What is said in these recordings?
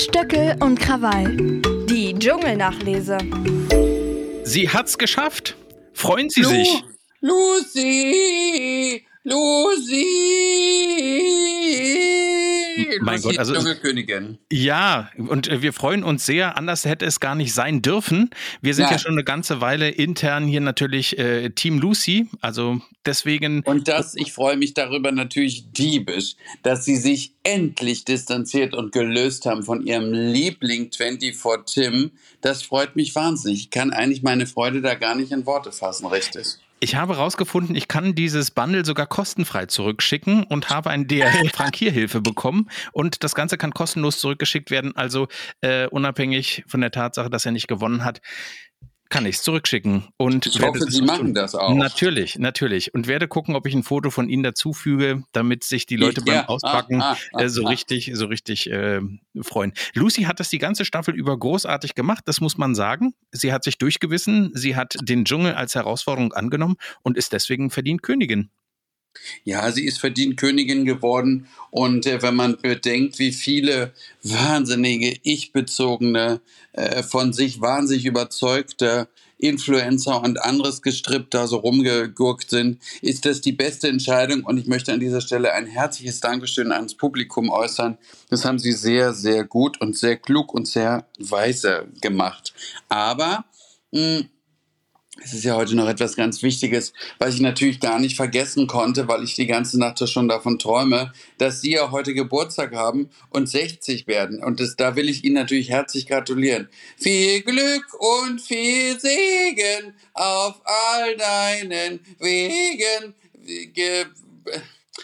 Stöckel und Krawall. Die Dschungelnachlese. Sie hat's geschafft. Freuen Sie Lu sich. Lucy! Lucy! Mein Gott, also- Dschungelkönigin. Ja, und äh, wir freuen uns sehr. Anders hätte es gar nicht sein dürfen. Wir sind Ja. ja schon eine ganze Weile intern hier natürlich äh, Team Lucy. Also deswegen. Und das, ich freue mich darüber natürlich diebisch, dass sie sich endlich distanziert und gelöst haben von ihrem Liebling 24 Tim. Das freut mich wahnsinnig. Ich kann eigentlich meine Freude da gar nicht in Worte fassen, richtig. Ich habe herausgefunden, ich kann dieses Bundle sogar kostenfrei zurückschicken und habe eine DHL-Frankierhilfe bekommen. Und das Ganze kann kostenlos zurückgeschickt werden. Also äh, unabhängig von der Tatsache, dass er nicht gewonnen hat, kann ich es zurückschicken. Und Ich hoffe, Sie machen tun. das auch. Natürlich, natürlich. Und werde gucken, ob ich ein Foto von Ihnen dazufüge, damit sich die Leute Ja, beim Auspacken ah, ah, äh, so ah. richtig, so richtig äh, freuen. Lucy hat das die ganze Staffel über großartig gemacht, das muss man sagen. Sie hat sich durchgewissen, sie hat den Dschungel als Herausforderung angenommen und ist deswegen verdient Königin. Ja, sie ist verdient Königin geworden. Und äh, wenn man bedenkt, wie viele wahnsinnige, ich-bezogene, äh, von sich wahnsinnig überzeugte Influencer und anderes Gestrippt da so rumgegurkt sind, ist das die beste Entscheidung. Und ich möchte an dieser Stelle ein herzliches Dankeschön ans Publikum äußern. Das haben sie sehr, sehr gut und sehr klug und sehr weise gemacht. Aber mh, es ist ja heute noch etwas ganz Wichtiges, was ich natürlich gar nicht vergessen konnte, weil ich die ganze Nacht schon davon träume, dass Sie ja heute Geburtstag haben und 60 werden. Und das, da will ich Ihnen natürlich herzlich gratulieren. Viel Glück und viel Segen auf all deinen Wegen. Ge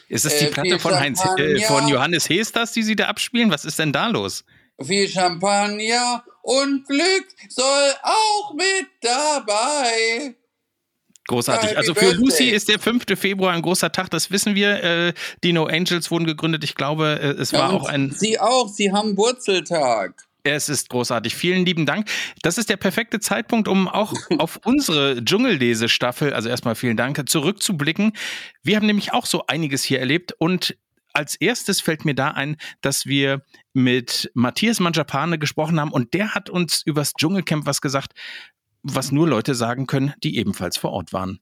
Ist das die Äh, Platte viel von, Heinz, äh, von Johannes Hesters, die Sie da abspielen? Was ist denn da los? Viel Champagner und Glück soll auch mit dabei. Großartig. Happy Also für Birthday. Lucy ist der 5. Februar ein großer Tag, das wissen wir. Äh, die No Angels wurden gegründet. Ich glaube, äh, es war Ja, auch und ein. Sie auch, Sie haben Wurzeltag. Es ist großartig. Vielen lieben Dank. Das ist der perfekte Zeitpunkt, um auch auf unsere Dschungellesestaffel, also erstmal vielen Dank, zurückzublicken. Wir haben nämlich auch so einiges hier erlebt und als erstes fällt mir da ein, dass wir mit Matthias Manjapane gesprochen haben und der hat uns übers Dschungelcamp was gesagt, was nur Leute sagen können, die ebenfalls vor Ort waren.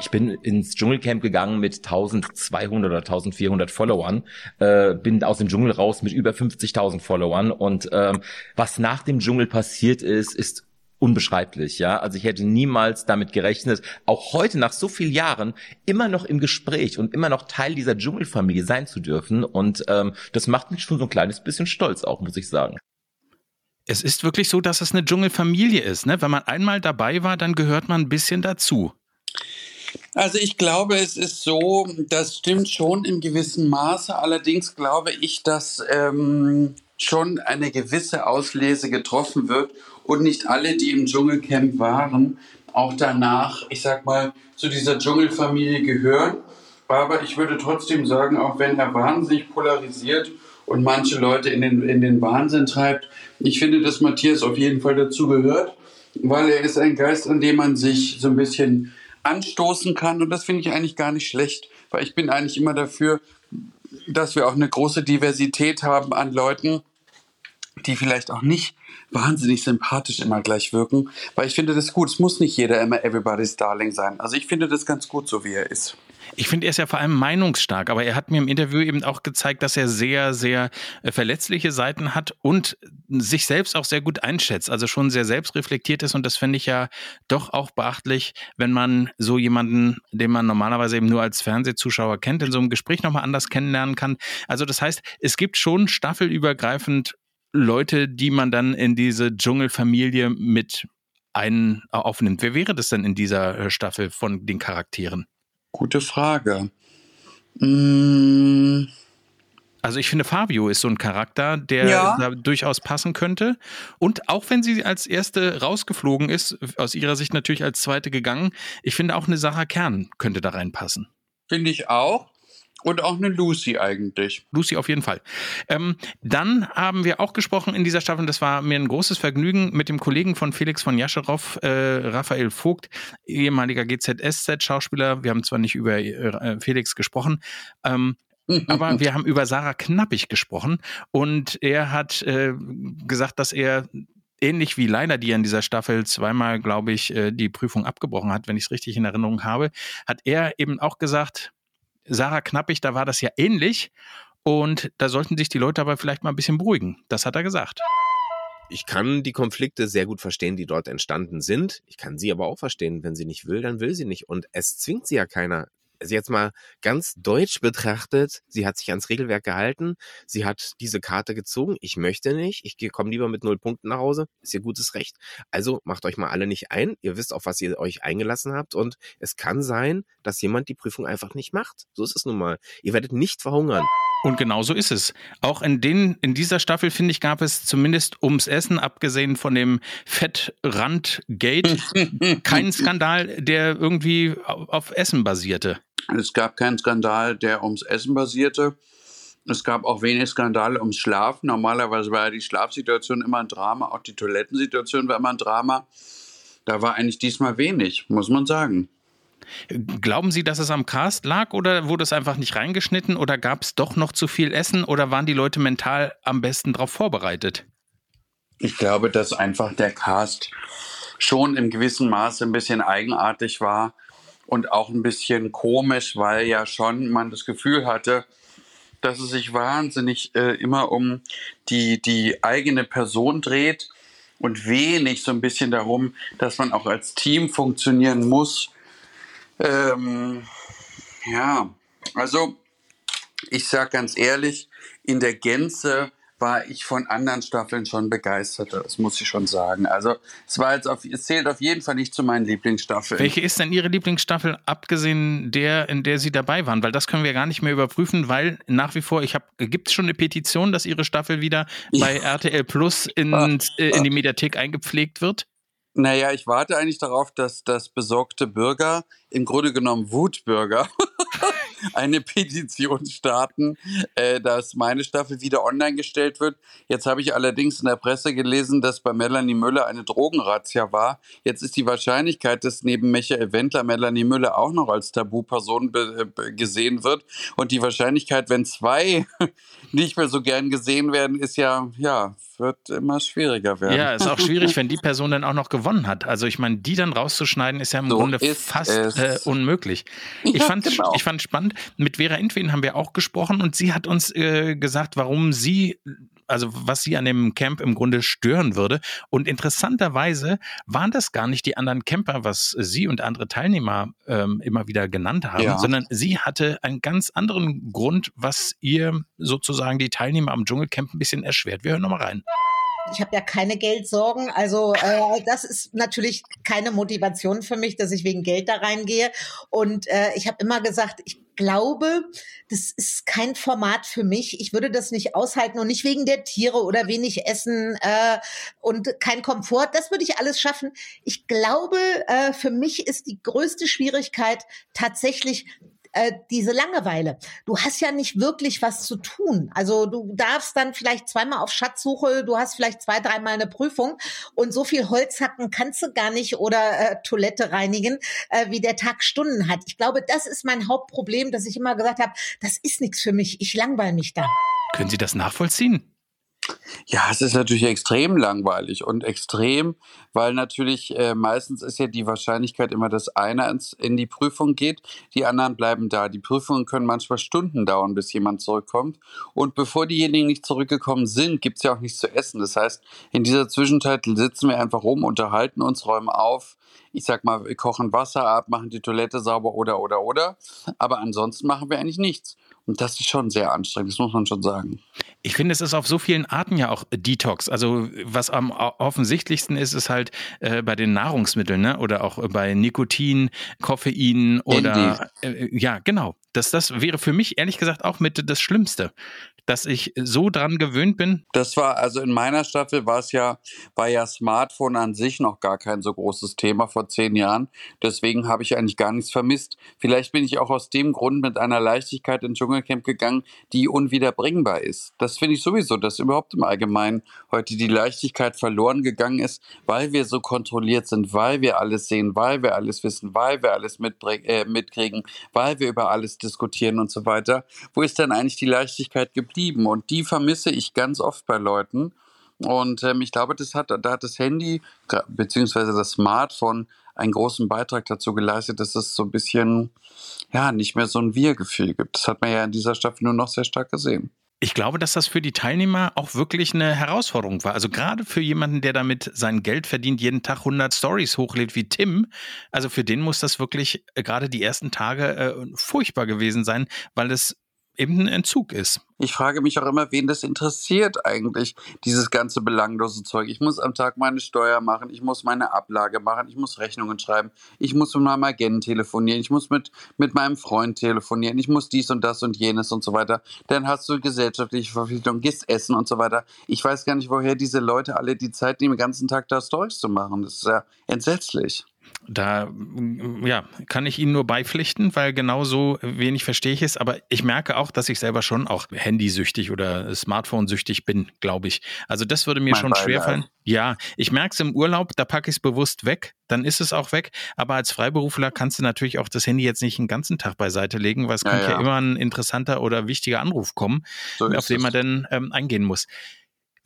Ich bin ins Dschungelcamp gegangen mit 1200 oder 1400 Followern, äh, bin aus dem Dschungel raus mit über 50.000 Followern und ähm, was nach dem Dschungel passiert ist, ist unbeschreiblich, ja. Also ich hätte niemals damit gerechnet, auch heute nach so vielen Jahren immer noch im Gespräch und immer noch Teil dieser Dschungelfamilie sein zu dürfen und ähm, das macht mich schon so ein kleines bisschen stolz auch, muss ich sagen. Es ist wirklich so, dass es eine Dschungelfamilie ist. Ne? Wenn man einmal dabei war, dann gehört man ein bisschen dazu. Also ich glaube, es ist so, das stimmt schon in gewissem Maße. Allerdings glaube ich, dass ähm, schon eine gewisse Auslese getroffen wird und nicht alle, die im Dschungelcamp waren, auch danach, ich sag mal, zu dieser Dschungelfamilie gehören. Aber ich würde trotzdem sagen, auch wenn er wahnsinnig polarisiert und manche Leute in den, in den Wahnsinn treibt, ich finde, dass Matthias auf jeden Fall dazu gehört, weil er ist ein Geist, an dem man sich so ein bisschen anstoßen kann. Und das finde ich eigentlich gar nicht schlecht, weil ich bin eigentlich immer dafür, dass wir auch eine große Diversität haben an Leuten, die vielleicht auch nicht wahnsinnig sympathisch immer gleich wirken, weil ich finde das gut. Es muss nicht jeder immer Everybody's Darling sein. Also ich finde das ganz gut, so wie er ist. Ich finde, er ist ja vor allem meinungsstark, aber er hat mir im Interview eben auch gezeigt, dass er sehr, sehr äh, verletzliche Seiten hat und sich selbst auch sehr gut einschätzt, also schon sehr selbstreflektiert ist und das finde ich ja doch auch beachtlich, wenn man so jemanden, den man normalerweise eben nur als Fernsehzuschauer kennt, in so einem Gespräch nochmal anders kennenlernen kann. Also das heißt, es gibt schon staffelübergreifend Leute, die man dann in diese Dschungelfamilie mit ein aufnimmt. Wer wäre das denn in dieser äh, Staffel von den Charakteren? Gute Frage. Mm, Also ich finde, Fabio ist so ein Charakter, der Ja. da durchaus passen könnte. Und auch wenn sie als erste rausgeflogen ist, aus ihrer Sicht natürlich als zweite gegangen, ich finde auch eine Sarah Kern könnte da reinpassen. finde ich auch. Und auch eine Lucy eigentlich. Lucy auf jeden Fall. Ähm, dann haben wir auch gesprochen in dieser Staffel, und das war mir ein großes Vergnügen, mit dem Kollegen von Felix von Jascherow, äh, Raphael Vogt, ehemaliger GZSZ-Schauspieler. Wir haben zwar nicht über äh, Felix gesprochen, ähm, aber wir haben über Sarah Knappig gesprochen und er hat äh, gesagt, dass er ähnlich wie Leila, die in dieser Staffel zweimal, glaube ich, äh, die Prüfung abgebrochen hat, wenn ich es richtig in Erinnerung habe, hat er eben auch gesagt, Sarah Knappig, da war das ja ähnlich und da sollten sich die Leute aber vielleicht mal ein bisschen beruhigen. Das hat er gesagt ich kann die Konflikte sehr gut verstehen, die dort entstanden sind. Ich kann sie aber auch verstehen. Wenn sie nicht will, dann will sie nicht. Und es zwingt sie ja keiner. Also jetzt mal ganz deutsch betrachtet, sie hat sich ans Regelwerk gehalten, sie hat diese Karte gezogen, ich möchte nicht, ich komme lieber mit null Punkten nach Hause, ist ihr gutes Recht. Also macht euch mal alle nicht ein, ihr wisst, auf was ihr euch eingelassen habt und es kann sein, dass jemand die Prüfung einfach nicht macht. So ist es nun mal. Ihr werdet nicht verhungern. Und genau so ist es. Auch in, den, in dieser Staffel, finde ich, gab es zumindest ums Essen, abgesehen von dem Fettrand-Gate, keinen Skandal, der irgendwie auf Essen basierte. Es gab keinen Skandal, der ums Essen basierte. Es gab auch wenig Skandale ums Schlafen. Normalerweise war ja die Schlafsituation immer ein Drama, auch die Toilettensituation war immer ein Drama. Da war eigentlich diesmal wenig, muss man sagen. Glauben Sie, dass es am Cast lag oder wurde es einfach nicht reingeschnitten oder gab es doch noch zu viel Essen oder waren die Leute mental am besten darauf vorbereitet? Ich glaube, dass einfach der Cast schon im gewissen Maße ein bisschen eigenartig war und auch ein bisschen komisch, weil ja schon man das Gefühl hatte, dass es sich wahnsinnig äh, immer um die, die eigene Person dreht und wenig so ein bisschen darum, dass man auch als Team funktionieren muss ähm, ja, also ich sage ganz ehrlich, in der Gänze war ich von anderen Staffeln schon begeistert, das muss ich schon sagen. Also es war jetzt auf, es zählt auf jeden Fall nicht zu meinen Lieblingsstaffeln. Welche ist denn Ihre Lieblingsstaffel, abgesehen der, in der Sie dabei waren? Weil das können wir gar nicht mehr überprüfen, weil nach wie vor, ich habe, gibt es schon eine Petition, dass Ihre Staffel wieder bei RTL Plus in, äh, in die Mediathek eingepflegt wird? Naja, ich warte eigentlich darauf, dass das besorgte Bürger, im Grunde genommen Wutbürger, eine Petition starten, äh, dass meine Staffel wieder online gestellt wird. Jetzt habe ich allerdings in der Presse gelesen, dass bei Melanie Müller eine Drogenrazzia war. Jetzt ist die Wahrscheinlichkeit, dass neben Michael Wendler Melanie Müller auch noch als Tabuperson gesehen wird. Und die Wahrscheinlichkeit, wenn zwei nicht mehr so gern gesehen werden, ist ja, ja, wird immer schwieriger werden. Ja, ist auch schwierig, wenn die Person dann auch noch gewonnen hat. Also ich meine, die dann rauszuschneiden, ist ja im so Grunde fast äh, unmöglich. Ich, ja, fand, genau. ich fand spannend, mit Vera Intwen haben wir auch gesprochen und sie hat uns äh, gesagt, warum sie also was sie an dem Camp im Grunde stören würde. Und interessanterweise waren das gar nicht die anderen Camper, was sie und andere Teilnehmer ähm, immer wieder genannt haben, ja. sondern sie hatte einen ganz anderen Grund, was ihr sozusagen die Teilnehmer am Dschungelcamp ein bisschen erschwert. Wir hören nochmal rein. Ich habe ja keine Geldsorgen. Also äh, das ist natürlich keine Motivation für mich, dass ich wegen Geld da reingehe. Und äh, ich habe immer gesagt, ich glaube, das ist kein Format für mich. Ich würde das nicht aushalten und nicht wegen der Tiere oder wenig Essen äh, und kein Komfort. Das würde ich alles schaffen. Ich glaube, äh, für mich ist die größte Schwierigkeit tatsächlich äh, diese Langeweile. Du hast ja nicht wirklich was zu tun. Also du darfst dann vielleicht zweimal auf Schatzsuche, du hast vielleicht zwei, dreimal eine Prüfung und so viel Holz hacken kannst du gar nicht oder äh, Toilette reinigen, äh, wie der Tag Stunden hat. Ich glaube, das ist mein Hauptproblem, dass ich immer gesagt habe, das ist nichts für mich. Ich langweile mich da. Können Sie das nachvollziehen? Ja, es ist natürlich extrem langweilig und extrem, weil natürlich äh, meistens ist ja die Wahrscheinlichkeit immer, dass einer ins, in die Prüfung geht, die anderen bleiben da. Die Prüfungen können manchmal Stunden dauern, bis jemand zurückkommt. Und bevor diejenigen nicht zurückgekommen sind, gibt es ja auch nichts zu essen. Das heißt, in dieser Zwischenzeit sitzen wir einfach rum, unterhalten uns, räumen auf. Ich sag mal, wir kochen Wasser ab, machen die Toilette sauber oder, oder, oder. Aber ansonsten machen wir eigentlich nichts. Und das ist schon sehr anstrengend, das muss man schon sagen. Ich finde, es ist auf so vielen Arten ja auch Detox. Also was am offensichtlichsten ist, ist halt äh, bei den Nahrungsmitteln ne? oder auch bei Nikotin, Koffein oder äh, ja, genau. Das, das wäre für mich ehrlich gesagt auch mit das Schlimmste. Dass ich so dran gewöhnt bin? Das war, also in meiner Staffel war es ja, war ja Smartphone an sich noch gar kein so großes Thema vor zehn Jahren. Deswegen habe ich eigentlich gar nichts vermisst. Vielleicht bin ich auch aus dem Grund mit einer Leichtigkeit ins Dschungelcamp gegangen, die unwiederbringbar ist. Das finde ich sowieso, dass überhaupt im Allgemeinen heute die Leichtigkeit verloren gegangen ist, weil wir so kontrolliert sind, weil wir alles sehen, weil wir alles wissen, weil wir alles äh, mitkriegen, weil wir über alles diskutieren und so weiter. Wo ist denn eigentlich die Leichtigkeit geblieben? Geblieben und die vermisse ich ganz oft bei Leuten. Und ähm, ich glaube, das hat, da hat das Handy bzw. das Smartphone einen großen Beitrag dazu geleistet, dass es so ein bisschen, ja, nicht mehr so ein Wir-Gefühl gibt. Das hat man ja in dieser Staffel nur noch sehr stark gesehen. Ich glaube, dass das für die Teilnehmer auch wirklich eine Herausforderung war. Also gerade für jemanden, der damit sein Geld verdient, jeden Tag 100 Stories hochlädt wie Tim. Also für den muss das wirklich äh, gerade die ersten Tage äh, furchtbar gewesen sein, weil es eben ein Entzug ist. Ich frage mich auch immer, wen das interessiert eigentlich, dieses ganze belanglose Zeug. Ich muss am Tag meine Steuer machen, ich muss meine Ablage machen, ich muss Rechnungen schreiben, ich muss mit meinem Agenten telefonieren, ich muss mit, mit meinem Freund telefonieren, ich muss dies und das und jenes und so weiter. Dann hast du gesellschaftliche Verpflichtungen, gehst essen und so weiter. Ich weiß gar nicht, woher diese Leute alle die Zeit nehmen, den ganzen Tag da Stories zu machen. Das ist ja entsetzlich. Da ja, kann ich Ihnen nur beipflichten, weil genau so wenig verstehe ich es. Aber ich merke auch, dass ich selber schon auch handysüchtig oder Smartphone-süchtig bin, glaube ich. Also das würde mir mein schon schwerfallen. Ja, ich merke es im Urlaub, da packe ich es bewusst weg, dann ist es auch weg. Aber als Freiberufler kannst du natürlich auch das Handy jetzt nicht den ganzen Tag beiseite legen, weil es ja, könnte ja. ja. immer ein interessanter oder wichtiger Anruf kommen, so auf den man dann ähm, eingehen muss.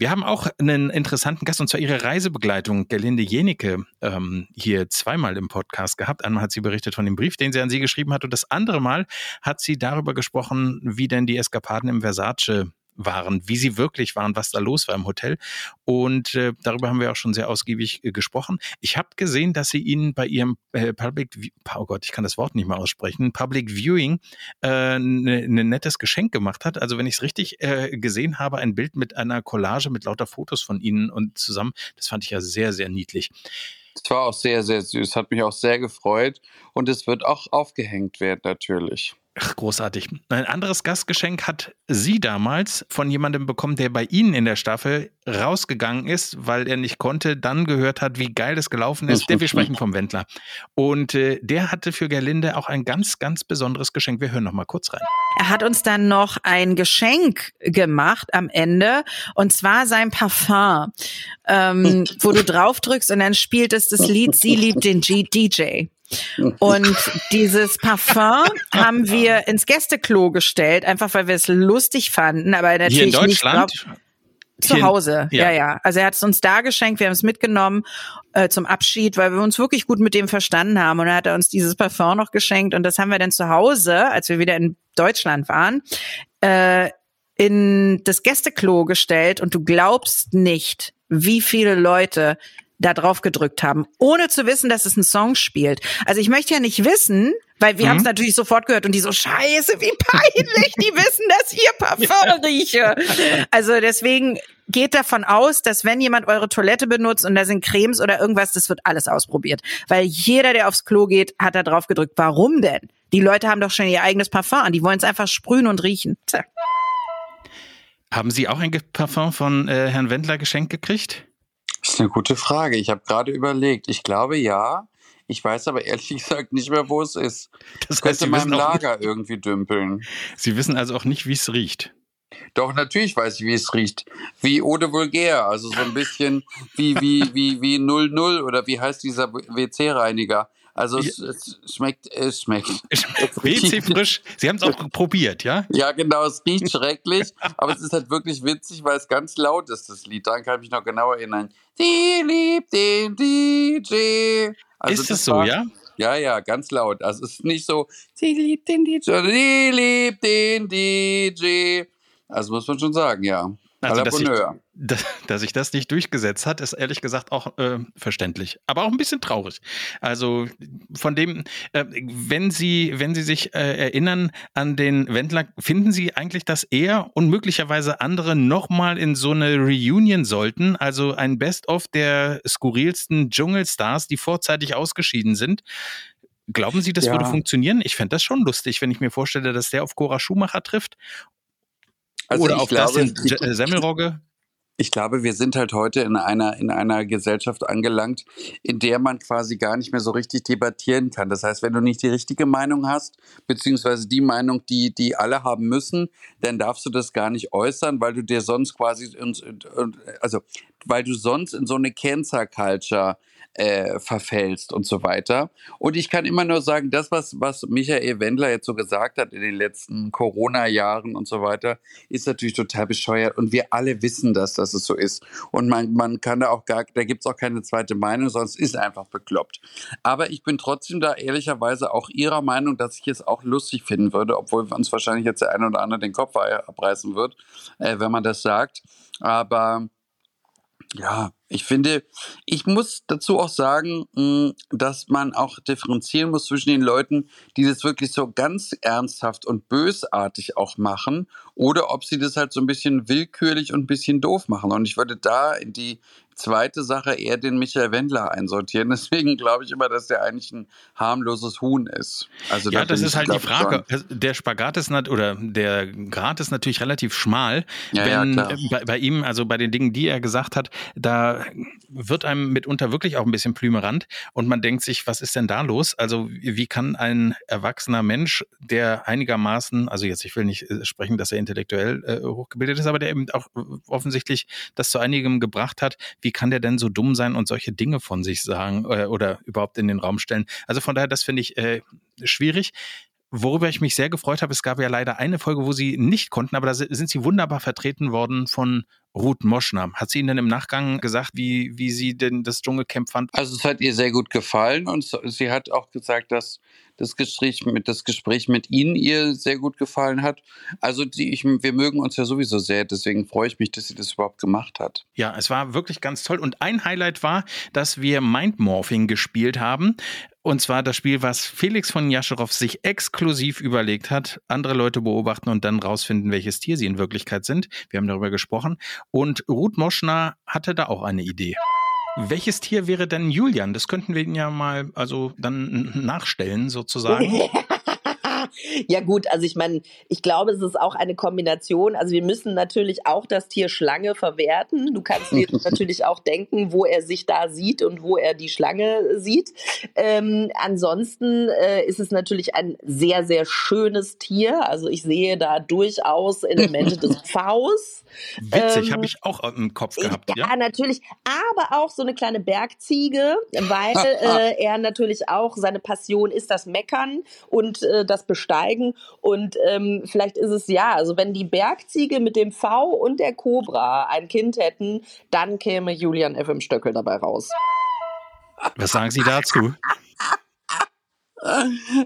Wir haben auch einen interessanten Gast, und zwar ihre Reisebegleitung, Gerlinde Jenicke, ähm, hier zweimal im Podcast gehabt. Einmal hat sie berichtet von dem Brief, den sie an sie geschrieben hat, und das andere Mal hat sie darüber gesprochen, wie denn die Eskapaden im Versace waren, wie sie wirklich waren, was da los war im Hotel. Und äh, darüber haben wir auch schon sehr ausgiebig äh, gesprochen. Ich habe gesehen, dass sie ihnen bei ihrem äh, Public, oh Gott, ich kann das Wort nicht mehr aussprechen, Public Viewing ein äh, ne, ne nettes Geschenk gemacht hat. Also wenn ich es richtig äh, gesehen habe, ein Bild mit einer Collage mit lauter Fotos von ihnen und zusammen, das fand ich ja sehr, sehr niedlich. Es war auch sehr, sehr süß, hat mich auch sehr gefreut und es wird auch aufgehängt werden natürlich. Ach, großartig. Ein anderes Gastgeschenk hat sie damals von jemandem bekommen, der bei Ihnen in der Staffel rausgegangen ist, weil er nicht konnte, dann gehört hat, wie geil das gelaufen ist. Der, wir sprechen vom Wendler. Und äh, der hatte für Gerlinde auch ein ganz, ganz besonderes Geschenk. Wir hören noch mal kurz rein. Er hat uns dann noch ein Geschenk gemacht am Ende und zwar sein Parfum, ähm, wo du drauf drückst und dann spielt es das Lied Sie liebt den G DJ. Und dieses Parfum haben wir ins Gästeklo gestellt, einfach weil wir es lustig fanden, aber natürlich Hier in Deutschland? nicht. Glaub, zu Hause, ja. ja, ja. Also er hat es uns da geschenkt, wir haben es mitgenommen äh, zum Abschied, weil wir uns wirklich gut mit dem verstanden haben. Und er hat uns dieses Parfum noch geschenkt und das haben wir dann zu Hause, als wir wieder in Deutschland waren, äh, in das Gästeklo gestellt und du glaubst nicht, wie viele Leute da drauf gedrückt haben, ohne zu wissen, dass es ein Song spielt. Also ich möchte ja nicht wissen, weil wir mhm. haben es natürlich sofort gehört und die so, scheiße, wie peinlich, die wissen, dass ihr Parfum rieche. Also deswegen geht davon aus, dass wenn jemand eure Toilette benutzt und da sind Cremes oder irgendwas, das wird alles ausprobiert. Weil jeder, der aufs Klo geht, hat da drauf gedrückt. Warum denn? Die Leute haben doch schon ihr eigenes Parfum an, die wollen es einfach sprühen und riechen. Tja. Haben Sie auch ein Parfum von äh, Herrn Wendler geschenkt gekriegt? Das ist eine gute Frage. Ich habe gerade überlegt. Ich glaube ja. Ich weiß aber ehrlich gesagt nicht mehr, wo es ist. Das heißt, könnte in meinem Lager irgendwie dümpeln. Sie wissen also auch nicht, wie es riecht. Doch, natürlich weiß ich, wie es riecht. Wie Eau de Vulgaire, also so ein bisschen wie, wie, wie, wie 00 oder wie heißt dieser WC-Reiniger. Also es, es, schmeckt, es schmeckt. WC frisch. Sie haben es auch probiert, ja? Ja, genau, es riecht schrecklich, aber es ist halt wirklich witzig, weil es ganz laut ist, das Lied. Daran kann ich mich noch genau erinnern. Die liebt den DJ. Also ist es so, war, ja? Ja, ja, ganz laut. Also es ist nicht so, sie liebt den DJ, sie liebt den DJ. Also muss man schon sagen, ja. Also, dass sich, dass sich das nicht durchgesetzt hat, ist ehrlich gesagt auch äh, verständlich. Aber auch ein bisschen traurig. Also von dem, äh, wenn Sie, wenn Sie sich äh, erinnern an den Wendler, finden Sie eigentlich, dass er und möglicherweise andere nochmal in so eine Reunion sollten? Also ein Best-of der skurrilsten Dschungelstars, die vorzeitig ausgeschieden sind. Glauben Sie, das ja. würde funktionieren? Ich fände das schon lustig, wenn ich mir vorstelle, dass der auf Cora Schumacher trifft Also Oder auf glaube, das in Semmelrogge? Ich glaube, wir sind halt heute in einer, in einer Gesellschaft angelangt, in der man quasi gar nicht mehr so richtig debattieren kann. Das heißt, wenn du nicht die richtige Meinung hast, beziehungsweise die Meinung, die, die alle haben müssen, dann darfst du das gar nicht äußern, weil du dir sonst quasi, also, weil du sonst in so eine Cancer-Culture äh, verfällst und so weiter. Und ich kann immer nur sagen, das, was, was Michael Wendler jetzt so gesagt hat in den letzten Corona-Jahren und so weiter, ist natürlich total bescheuert. Und wir alle wissen das, dass es so ist. Und man, man kann da auch gar, da gibt es auch keine zweite Meinung, es ist einfach bekloppt. Aber ich bin trotzdem da ehrlicherweise auch Ihrer Meinung, dass ich es auch lustig finden würde, obwohl uns wahrscheinlich jetzt der eine oder andere den Kopf abreißen wird, äh, wenn man das sagt. Aber ja, ich finde, ich muss dazu auch sagen, hm, dass man auch differenzieren muss zwischen den Leuten, die das wirklich so ganz ernsthaft und bösartig auch machen, oder ob sie das halt so ein bisschen willkürlich und ein bisschen doof machen. Und ich würde da in die zweite Sache eher den Michael Wendler einsortieren. Deswegen glaube ich immer, dass der eigentlich ein harmloses Huhn ist. Also ja, das ist halt die Frage. Dran. Der Spagat ist oder der Grad ist natürlich relativ schmal. Ja, wenn ja, bei, bei, ihm, also bei den Dingen, die er gesagt hat, da wird einem mitunter wirklich auch ein bisschen plümerant und man denkt sich, was ist denn da los? Also wie kann ein erwachsener Mensch, der einigermaßen, also jetzt ich will nicht äh, sprechen, dass er intellektuell äh, hochgebildet ist, aber der eben auch offensichtlich das zu einigem gebracht hat, wie wie kann der denn so dumm sein und solche Dinge von sich sagen äh, oder überhaupt in den Raum stellen? Also von daher, das finde ich äh, schwierig. Worüber ich mich sehr gefreut habe, es gab ja leider eine Folge, wo sie nicht konnten, aber da sind sie wunderbar vertreten worden von Ruth Moschner. Hat sie Ihnen denn im Nachgang gesagt, wie, wie sie denn das Dschungelcamp fand? Also es hat ihr sehr gut gefallen und sie hat auch gesagt, dass das Gespräch mit, das Gespräch mit Ihnen ihr sehr gut gefallen hat. Also die, ich, wir mögen uns ja sowieso sehr, deswegen freue ich mich, dass sie das überhaupt gemacht hat. Ja, es war wirklich ganz toll. Und ein Highlight war, dass wir Mindmorphing gespielt haben. Und zwar das Spiel, was Felix von Jascherow sich exklusiv überlegt hat, andere Leute beobachten und dann rausfinden, welches Tier sie in Wirklichkeit sind. Wir haben darüber gesprochen. Und Ruth Moschner hatte da auch eine Idee. Welches Tier wäre denn Julian? Das könnten wir ihn ja mal also dann nachstellen sozusagen. Ja gut, also ich meine, ich glaube, es ist auch eine Kombination. Also wir müssen natürlich auch das Tier Schlange verwerten. Du kannst dir natürlich auch denken, wo er sich da sieht und wo er die Schlange sieht. Ähm, ansonsten äh, ist es natürlich ein sehr, sehr schönes Tier. Also ich sehe da durchaus Elemente des Pfaus. Witzig, ähm, habe ich auch im Kopf gehabt. Ja, ja, natürlich. Aber auch so eine kleine Bergziege, weil äh, er natürlich auch, seine Passion ist das Meckern und äh, das besteigen. Und ähm, vielleicht ist es ja, also wenn die Bergziege mit dem V und der Cobra ein Kind hätten, dann käme Julian F. im Stöckel dabei raus. Was sagen Sie dazu?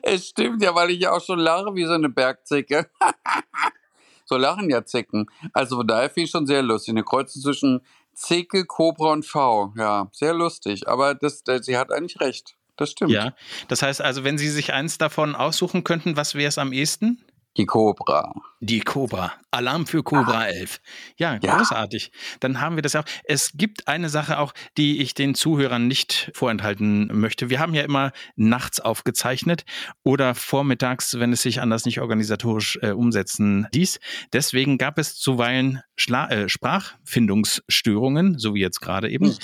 Es stimmt ja, weil ich ja auch schon lache wie so eine Bergzicke. so lachen ja Zicken. Also von daher finde ich schon sehr lustig. Eine Kreuzung zwischen Zicke, Cobra und V. Ja, sehr lustig. Aber das, das, sie hat eigentlich recht. Das stimmt. Ja, das heißt also, wenn Sie sich eins davon aussuchen könnten, was wäre es am ehesten? Die Cobra. Die Cobra. Alarm für Cobra ah. 11. Ja, großartig. Ja. Dann haben wir das auch. Es gibt eine Sache auch, die ich den Zuhörern nicht vorenthalten möchte. Wir haben ja immer nachts aufgezeichnet oder vormittags, wenn es sich anders nicht organisatorisch äh, umsetzen ließ. Deswegen gab es zuweilen Schla äh, Sprachfindungsstörungen, so wie jetzt gerade eben.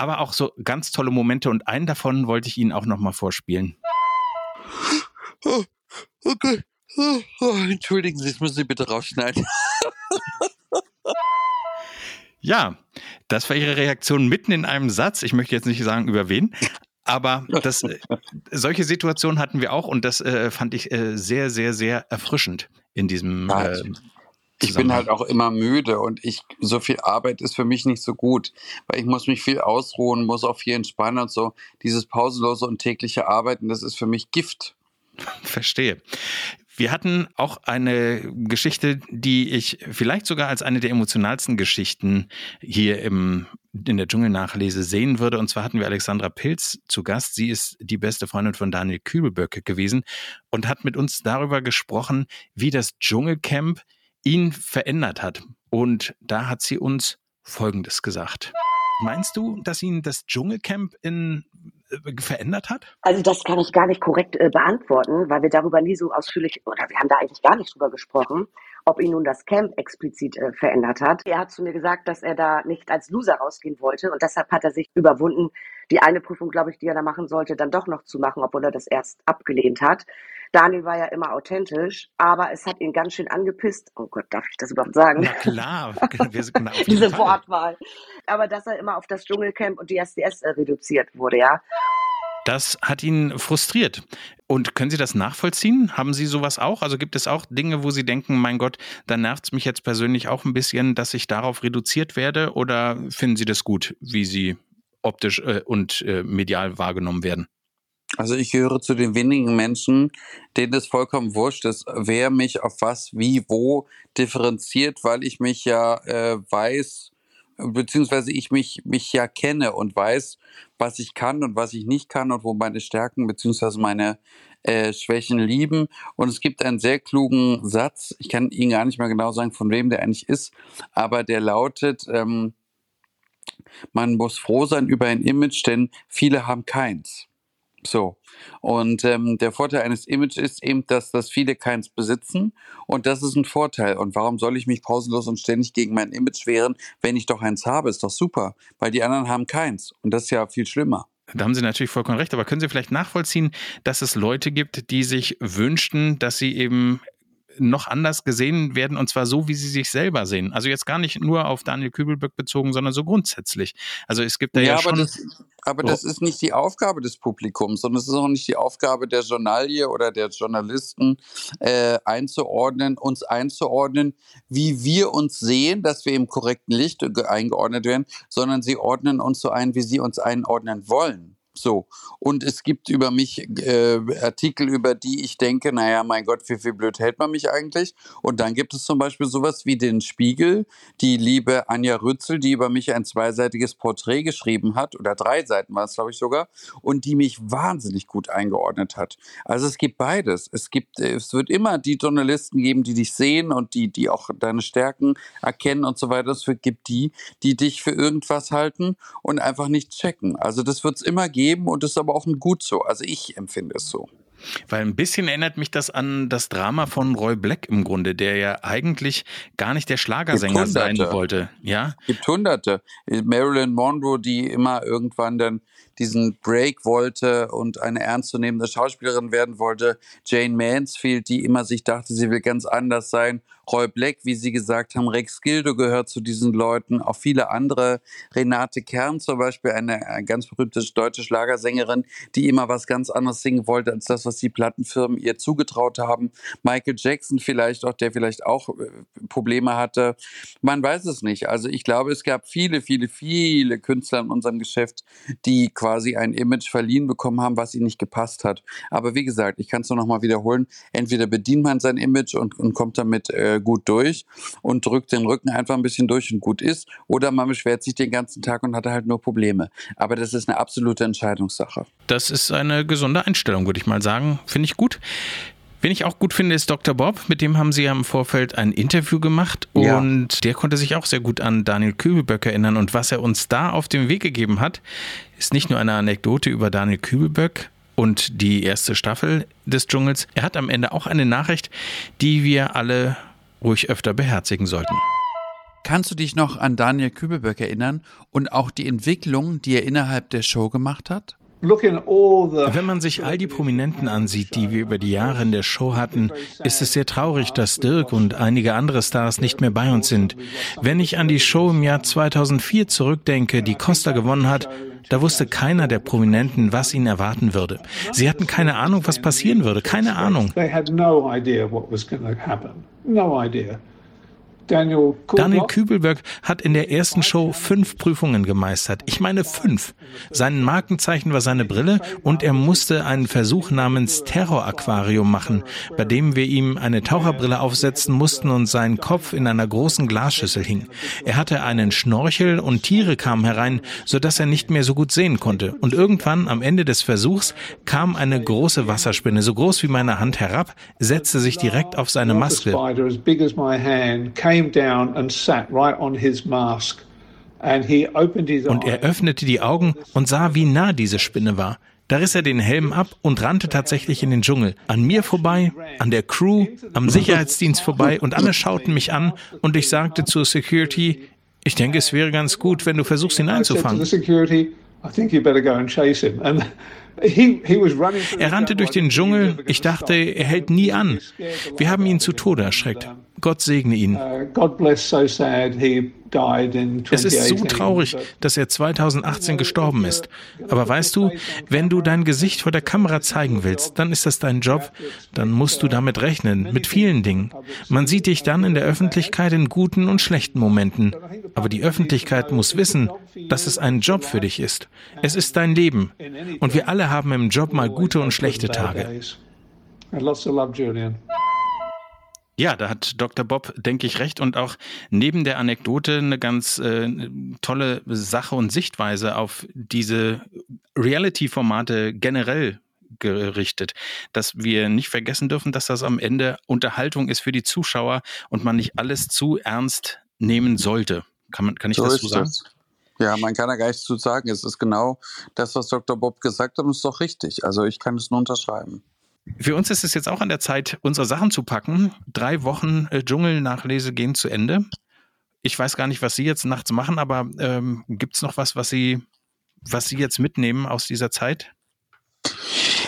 Aber auch so ganz tolle Momente und einen davon wollte ich Ihnen auch nochmal vorspielen. Oh, okay. Oh, oh, entschuldigen Sie, das müssen Sie bitte rausschneiden. ja, das war Ihre Reaktion mitten in einem Satz. Ich möchte jetzt nicht sagen, über wen. Aber das, äh, solche Situationen hatten wir auch und das äh, fand ich äh, sehr, sehr, sehr erfrischend in diesem äh, ich bin halt auch immer müde und ich so viel Arbeit ist für mich nicht so gut, weil ich muss mich viel ausruhen, muss auch viel entspannen und so. Dieses pausenlose und tägliche Arbeiten, das ist für mich Gift. Verstehe. Wir hatten auch eine Geschichte, die ich vielleicht sogar als eine der emotionalsten Geschichten hier im, in der Dschungelnachlese sehen würde. Und zwar hatten wir Alexandra Pilz zu Gast. Sie ist die beste Freundin von Daniel Kübelböcke gewesen und hat mit uns darüber gesprochen, wie das Dschungelcamp ihn verändert hat. Und da hat sie uns Folgendes gesagt. Meinst du, dass ihn das Dschungelcamp in, äh, verändert hat? Also das kann ich gar nicht korrekt äh, beantworten, weil wir darüber nie so ausführlich, oder wir haben da eigentlich gar nicht drüber gesprochen. ob ihn nun das Camp explizit äh, verändert hat. Er hat zu mir gesagt, dass er da nicht als Loser rausgehen wollte und deshalb hat er sich überwunden, die eine Prüfung, glaube ich, die er da machen sollte, dann doch noch zu machen, obwohl er das erst abgelehnt hat. Daniel war ja immer authentisch, aber es hat ihn ganz schön angepisst. Oh Gott, darf ich das überhaupt sagen? Na klar, Diese Wortwahl. Aber dass er immer auf das Dschungelcamp und die SDS äh, reduziert wurde, ja. Das hat ihn frustriert. Und können Sie das nachvollziehen? Haben Sie sowas auch? Also gibt es auch Dinge, wo Sie denken, mein Gott, da nervt es mich jetzt persönlich auch ein bisschen, dass ich darauf reduziert werde? Oder finden Sie das gut, wie Sie optisch äh, und äh, medial wahrgenommen werden? Also ich gehöre zu den wenigen Menschen, denen es vollkommen wurscht ist, wer mich auf was, wie, wo differenziert, weil ich mich ja äh, weiß, beziehungsweise ich mich, mich ja kenne und weiß, was ich kann und was ich nicht kann und wo meine Stärken beziehungsweise meine äh, Schwächen lieben. Und es gibt einen sehr klugen Satz, ich kann Ihnen gar nicht mehr genau sagen, von wem der eigentlich ist, aber der lautet, ähm, man muss froh sein über ein Image, denn viele haben keins. So. Und ähm, der Vorteil eines Images ist eben, dass, dass viele keins besitzen. Und das ist ein Vorteil. Und warum soll ich mich pausenlos und ständig gegen mein Image wehren, wenn ich doch eins habe? Ist doch super. Weil die anderen haben keins. Und das ist ja viel schlimmer. Da haben Sie natürlich vollkommen recht, aber können Sie vielleicht nachvollziehen, dass es Leute gibt, die sich wünschten, dass sie eben noch anders gesehen werden und zwar so, wie sie sich selber sehen. Also jetzt gar nicht nur auf Daniel Kübelböck bezogen, sondern so grundsätzlich. Also es gibt da ja, ja schon. Das, aber das ist nicht die Aufgabe des Publikums, sondern es ist auch nicht die Aufgabe der Journalie oder der Journalisten äh, einzuordnen, uns einzuordnen, wie wir uns sehen, dass wir im korrekten Licht eingeordnet werden, sondern sie ordnen uns so ein, wie sie uns einordnen wollen. So. Und es gibt über mich äh, Artikel, über die ich denke, naja, mein Gott, wie viel blöd hält man mich eigentlich? Und dann gibt es zum Beispiel sowas wie den Spiegel, die liebe Anja Rützel, die über mich ein zweiseitiges Porträt geschrieben hat, oder drei Seiten war es, glaube ich, sogar, und die mich wahnsinnig gut eingeordnet hat. Also es gibt beides. Es gibt, äh, es wird immer die Journalisten geben, die dich sehen und die, die auch deine Stärken erkennen und so weiter. Es gibt die, die dich für irgendwas halten und einfach nicht checken. Also das wird es immer geben geben und das ist aber auch ein gut so. Also ich empfinde es so. Weil ein bisschen erinnert mich das an das Drama von Roy Black im Grunde, der ja eigentlich gar nicht der Schlagersänger sein wollte. Ja? Es gibt Hunderte. Marilyn Monroe, die immer irgendwann dann diesen Break wollte und eine ernstzunehmende Schauspielerin werden wollte. Jane Mansfield, die immer sich dachte, sie will ganz anders sein. Roy Black, wie Sie gesagt haben, Rex Gildo gehört zu diesen Leuten, auch viele andere. Renate Kern zum Beispiel, eine, eine ganz berühmte deutsche Schlagersängerin, die immer was ganz anderes singen wollte, als das, was die Plattenfirmen ihr zugetraut haben. Michael Jackson vielleicht auch, der vielleicht auch äh, Probleme hatte. Man weiß es nicht. Also ich glaube, es gab viele, viele, viele Künstler in unserem Geschäft, die quasi ein Image verliehen bekommen haben, was ihnen nicht gepasst hat. Aber wie gesagt, ich kann es nur noch mal wiederholen, entweder bedient man sein Image und, und kommt damit äh, gut durch und drückt den Rücken einfach ein bisschen durch und gut ist, oder man beschwert sich den ganzen Tag und hat halt nur Probleme. Aber das ist eine absolute Entscheidungssache. Das ist eine gesunde Einstellung, würde ich mal sagen. Finde ich gut. Wen ich auch gut finde, ist Dr. Bob. Mit dem haben sie ja im Vorfeld ein Interview gemacht ja. und der konnte sich auch sehr gut an Daniel Kübelböck erinnern. Und was er uns da auf den Weg gegeben hat, ist nicht nur eine Anekdote über Daniel Kübelböck und die erste Staffel des Dschungels. Er hat am Ende auch eine Nachricht, die wir alle ruhig öfter beherzigen sollten. Kannst du dich noch an Daniel Kübelböck erinnern und auch die Entwicklung, die er innerhalb der Show gemacht hat? Wenn man sich all die Prominenten ansieht, die wir über die Jahre in der Show hatten, ist es sehr traurig, dass Dirk und einige andere Stars nicht mehr bei uns sind. Wenn ich an die Show im Jahr 2004 zurückdenke, die Costa gewonnen hat, da wusste keiner der Prominenten, was ihn erwarten würde. Sie hatten keine Ahnung, was passieren würde. Keine Ahnung. No idea. Daniel, Daniel Kübelberg hat in der ersten Show fünf Prüfungen gemeistert. Ich meine fünf. Sein Markenzeichen war seine Brille und er musste einen Versuch namens Terror-Aquarium machen, bei dem wir ihm eine Taucherbrille aufsetzen mussten und sein Kopf in einer großen Glasschüssel hing. Er hatte einen Schnorchel und Tiere kamen herein, so dass er nicht mehr so gut sehen konnte. Und irgendwann am Ende des Versuchs kam eine große Wasserspinne, so groß wie meine Hand herab, setzte sich direkt auf seine Maske came down and sat right on his mask. Und er öffnete die Augen und sah, wie nah diese Spinne war. Da riss er den Helm ab und rannte tatsächlich in den Dschungel. An mir vorbei, an der Crew, am Sicherheitsdienst vorbei und alle schauten mich an und ich sagte zur Security, ich denke, es wäre ganz gut, wenn du versuchst, ihn einzufangen. Er rannte durch den Dschungel. Ich dachte, er hält nie an. Wir haben ihn zu Tode erschreckt. Gott segne ihn. Uh, es ist so traurig, dass er 2018 gestorben ist. Aber weißt du, wenn du dein Gesicht vor der Kamera zeigen willst, dann ist das dein Job. Dann musst du damit rechnen, mit vielen Dingen. Man sieht dich dann in der Öffentlichkeit in guten und schlechten Momenten. Aber die Öffentlichkeit muss wissen, dass es ein Job für dich ist. Es ist dein Leben. Und wir alle haben im Job mal gute und schlechte Tage. Lots of love, Julian. Ja, da hat Dr. Bob, denke ich, recht und auch neben der Anekdote eine ganz äh, tolle Sache und Sichtweise auf diese Reality-Formate generell gerichtet, dass wir nicht vergessen dürfen, dass das am Ende Unterhaltung ist für die Zuschauer und man nicht alles zu ernst nehmen sollte. Kann, man, kann ich so das so sagen? Das. Ja, man kann da gar nichts zu sagen. Es ist genau das, was Dr. Bob gesagt hat und ist doch richtig. Also ich kann es nur unterschreiben. Für uns ist es jetzt auch an der Zeit, unsere Sachen zu packen. Drei Wochen äh, Dschungelnachlese gehen zu Ende. Ich weiß gar nicht, was Sie jetzt nachts machen, aber ähm, gibt es noch was, was Sie, was Sie jetzt mitnehmen aus dieser Zeit?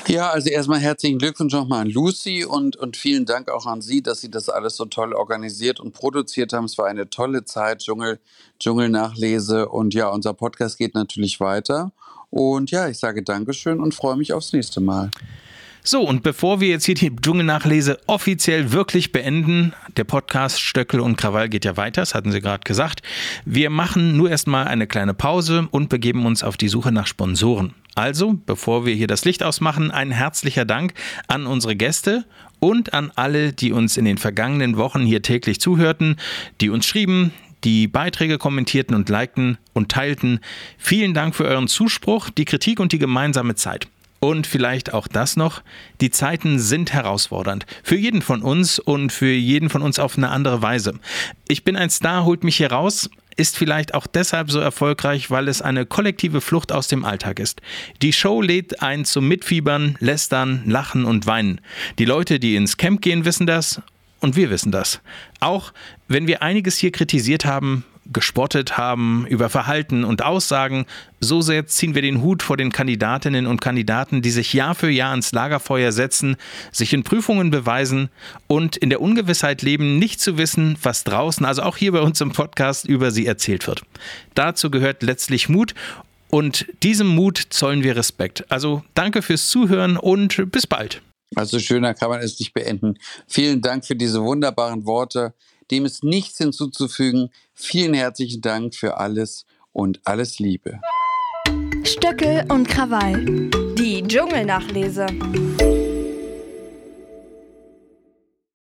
Ja, also erstmal herzlichen Glückwunsch nochmal an Lucy und, und vielen Dank auch an Sie, dass Sie das alles so toll organisiert und produziert haben. Es war eine tolle Zeit, Dschungel, Dschungelnachlese und ja, unser Podcast geht natürlich weiter. Und ja, ich sage Dankeschön und freue mich aufs nächste Mal. So, und bevor wir jetzt hier die Dschungelnachlese offiziell wirklich beenden, der Podcast Stöckel und Krawall geht ja weiter, das hatten Sie gerade gesagt. Wir machen nur erstmal eine kleine Pause und begeben uns auf die Suche nach Sponsoren. Also, bevor wir hier das Licht ausmachen, ein herzlicher Dank an unsere Gäste und an alle, die uns in den vergangenen Wochen hier täglich zuhörten, die uns schrieben, die Beiträge kommentierten und likten und teilten. Vielen Dank für euren Zuspruch, die Kritik und die gemeinsame Zeit. Und vielleicht auch das noch, die Zeiten sind herausfordernd. Für jeden von uns und für jeden von uns auf eine andere Weise. Ich bin ein Star, holt mich hier raus, ist vielleicht auch deshalb so erfolgreich, weil es eine kollektive Flucht aus dem Alltag ist. Die Show lädt ein zum Mitfiebern, Lästern, Lachen und Weinen. Die Leute, die ins Camp gehen, wissen das und wir wissen das. Auch wenn wir einiges hier kritisiert haben, gespottet haben über Verhalten und Aussagen, so sehr ziehen wir den Hut vor den Kandidatinnen und Kandidaten, die sich Jahr für Jahr ans Lagerfeuer setzen, sich in Prüfungen beweisen und in der Ungewissheit leben, nicht zu wissen, was draußen, also auch hier bei uns im Podcast, über sie erzählt wird. Dazu gehört letztlich Mut und diesem Mut zollen wir Respekt. Also danke fürs Zuhören und bis bald. Also schöner kann man es nicht beenden. Vielen Dank für diese wunderbaren Worte. Dem ist nichts hinzuzufügen. Vielen herzlichen Dank für alles und alles Liebe. Stöckel und Krawall. Die Dschungelnachlese.